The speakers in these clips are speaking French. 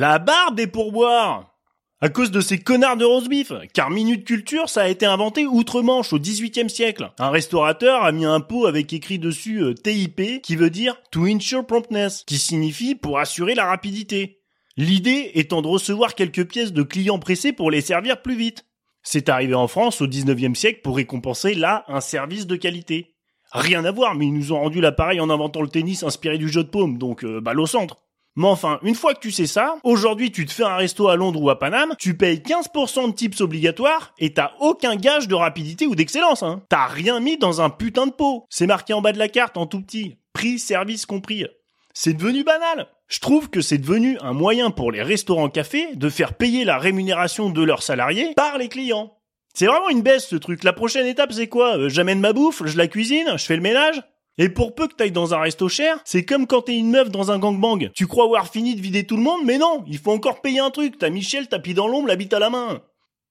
La barbe des pourboires à cause de ces connards de roast beef. Car Minute Culture, ça a été inventé outre-Manche au XVIIIe siècle. Un restaurateur a mis un pot avec écrit dessus euh, TIP, qui veut dire To Ensure Promptness, qui signifie pour assurer la rapidité. L'idée étant de recevoir quelques pièces de clients pressés pour les servir plus vite. C'est arrivé en France au 19e siècle pour récompenser là un service de qualité. Rien à voir, mais ils nous ont rendu l'appareil en inventant le tennis inspiré du jeu de paume, donc euh, balle au centre. Mais enfin, une fois que tu sais ça, aujourd'hui tu te fais un resto à Londres ou à Paname, tu payes 15% de tips obligatoires et t'as aucun gage de rapidité ou d'excellence. Hein. T'as rien mis dans un putain de pot. C'est marqué en bas de la carte en tout petit. Prix, service compris. C'est devenu banal. Je trouve que c'est devenu un moyen pour les restaurants-cafés de faire payer la rémunération de leurs salariés par les clients. C'est vraiment une baisse ce truc. La prochaine étape c'est quoi? Euh, J'amène ma bouffe, je la cuisine, je fais le ménage? Et pour peu que t'ailles dans un resto cher, c'est comme quand t'es une meuf dans un gangbang. Tu crois avoir fini de vider tout le monde, mais non, il faut encore payer un truc. T'as Michel tapis dans l'ombre, l'habite à la main.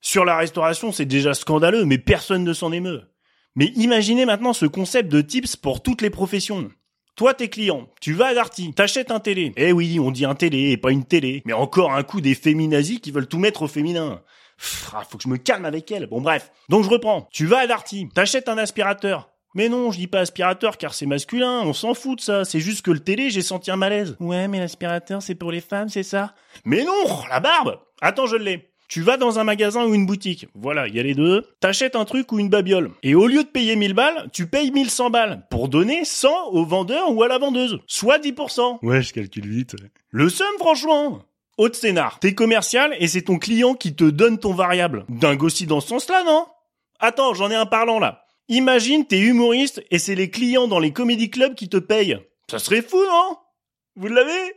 Sur la restauration, c'est déjà scandaleux, mais personne ne s'en émeut. Mais imaginez maintenant ce concept de tips pour toutes les professions. Toi, t'es client, tu vas à Darty, t'achètes un télé. Eh oui, on dit un télé et pas une télé. Mais encore un coup des féminazis qui veulent tout mettre au féminin. Ah, faut que je me calme avec elle. Bon bref. Donc je reprends. Tu vas à Darty, t'achètes un aspirateur. Mais non, je dis pas aspirateur car c'est masculin, on s'en fout de ça, c'est juste que le télé, j'ai senti un malaise. Ouais, mais l'aspirateur, c'est pour les femmes, c'est ça? Mais non, la barbe Attends, je l'ai. Tu vas dans un magasin ou une boutique, voilà, il y a les deux, t'achètes un truc ou une babiole, et au lieu de payer 1000 balles, tu payes 1100 balles, pour donner 100 au vendeur ou à la vendeuse, soit 10%. Ouais, je calcule vite. Le seum, franchement Autre scénar, t'es commercial et c'est ton client qui te donne ton variable. Dingue aussi dans ce sens-là, non? Attends, j'en ai un parlant là. Imagine, t'es humoriste et c'est les clients dans les comédie clubs qui te payent. Ça serait fou, non? Vous l'avez?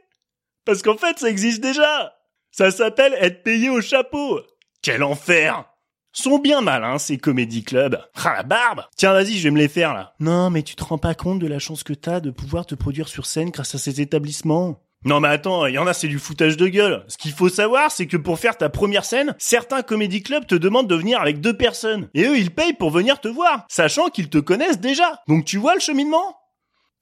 Parce qu'en fait, ça existe déjà. Ça s'appelle être payé au chapeau. Quel enfer Sont bien mal, hein, ces comédie clubs. Ah, la barbe Tiens, vas-y, je vais me les faire, là. Non, mais tu te rends pas compte de la chance que t'as de pouvoir te produire sur scène grâce à ces établissements. Non mais attends, il y en a c'est du foutage de gueule. Ce qu'il faut savoir, c'est que pour faire ta première scène, certains comédie clubs te demandent de venir avec deux personnes. Et eux, ils payent pour venir te voir, sachant qu'ils te connaissent déjà. Donc tu vois le cheminement?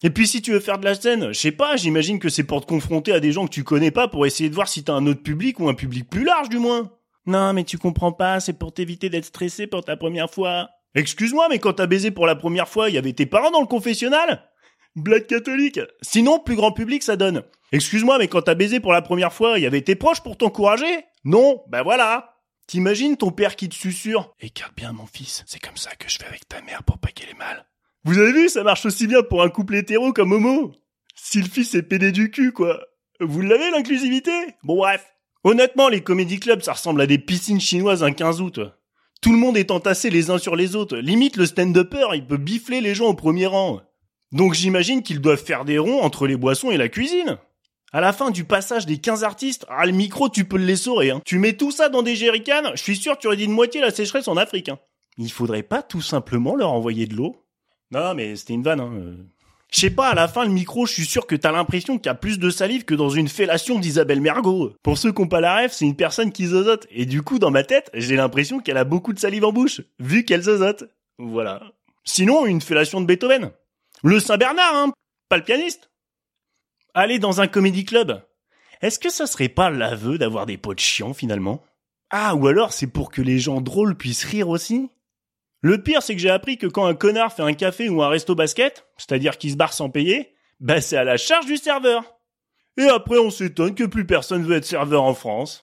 Et puis si tu veux faire de la scène, je sais pas, j'imagine que c'est pour te confronter à des gens que tu connais pas pour essayer de voir si t'as un autre public ou un public plus large du moins. Non mais tu comprends pas, c'est pour t'éviter d'être stressé pour ta première fois. Excuse-moi, mais quand t'as baisé pour la première fois, il y avait tes parents dans le confessionnal? Blague catholique. Sinon, plus grand public, ça donne. Excuse-moi, mais quand t'as baisé pour la première fois, il y avait tes proches pour t'encourager? Non Ben voilà T'imagines ton père qui te susurre Écarte bien mon fils, c'est comme ça que je fais avec ta mère pour pas qu'elle ait mal. Vous avez vu, ça marche aussi bien pour un couple hétéro comme homo Si le fils est pédé du cul, quoi. Vous l'avez, l'inclusivité? Bon bref. Honnêtement, les comédie clubs, ça ressemble à des piscines chinoises un 15 août. Tout le monde est entassé les uns sur les autres. Limite, le stand-upper, il peut bifler les gens au premier rang. Donc j'imagine qu'ils doivent faire des ronds entre les boissons et la cuisine. À la fin du passage des 15 artistes, ah, le micro, tu peux le l'essorer, hein. Tu mets tout ça dans des jerrycans, je suis sûr tu aurais dit de moitié la sécheresse en Afrique, hein. Il faudrait pas tout simplement leur envoyer de l'eau? Non, mais c'était une vanne, hein. Euh. Je sais pas, à la fin, le micro, je suis sûr que t'as l'impression qu'il y a plus de salive que dans une fellation d'Isabelle Mergot. Pour ceux qui ont pas la rêve, c'est une personne qui zozote. Et du coup, dans ma tête, j'ai l'impression qu'elle a beaucoup de salive en bouche, vu qu'elle zozote. Voilà. Sinon, une fellation de Beethoven. Le Saint-Bernard, hein, pas le pianiste. Aller dans un comédie club. Est-ce que ça serait pas l'aveu d'avoir des potes chiants finalement? Ah, ou alors c'est pour que les gens drôles puissent rire aussi? Le pire, c'est que j'ai appris que quand un connard fait un café ou un resto basket, c'est-à-dire qu'il se barre sans payer, bah c'est à la charge du serveur. Et après, on s'étonne que plus personne veut être serveur en France.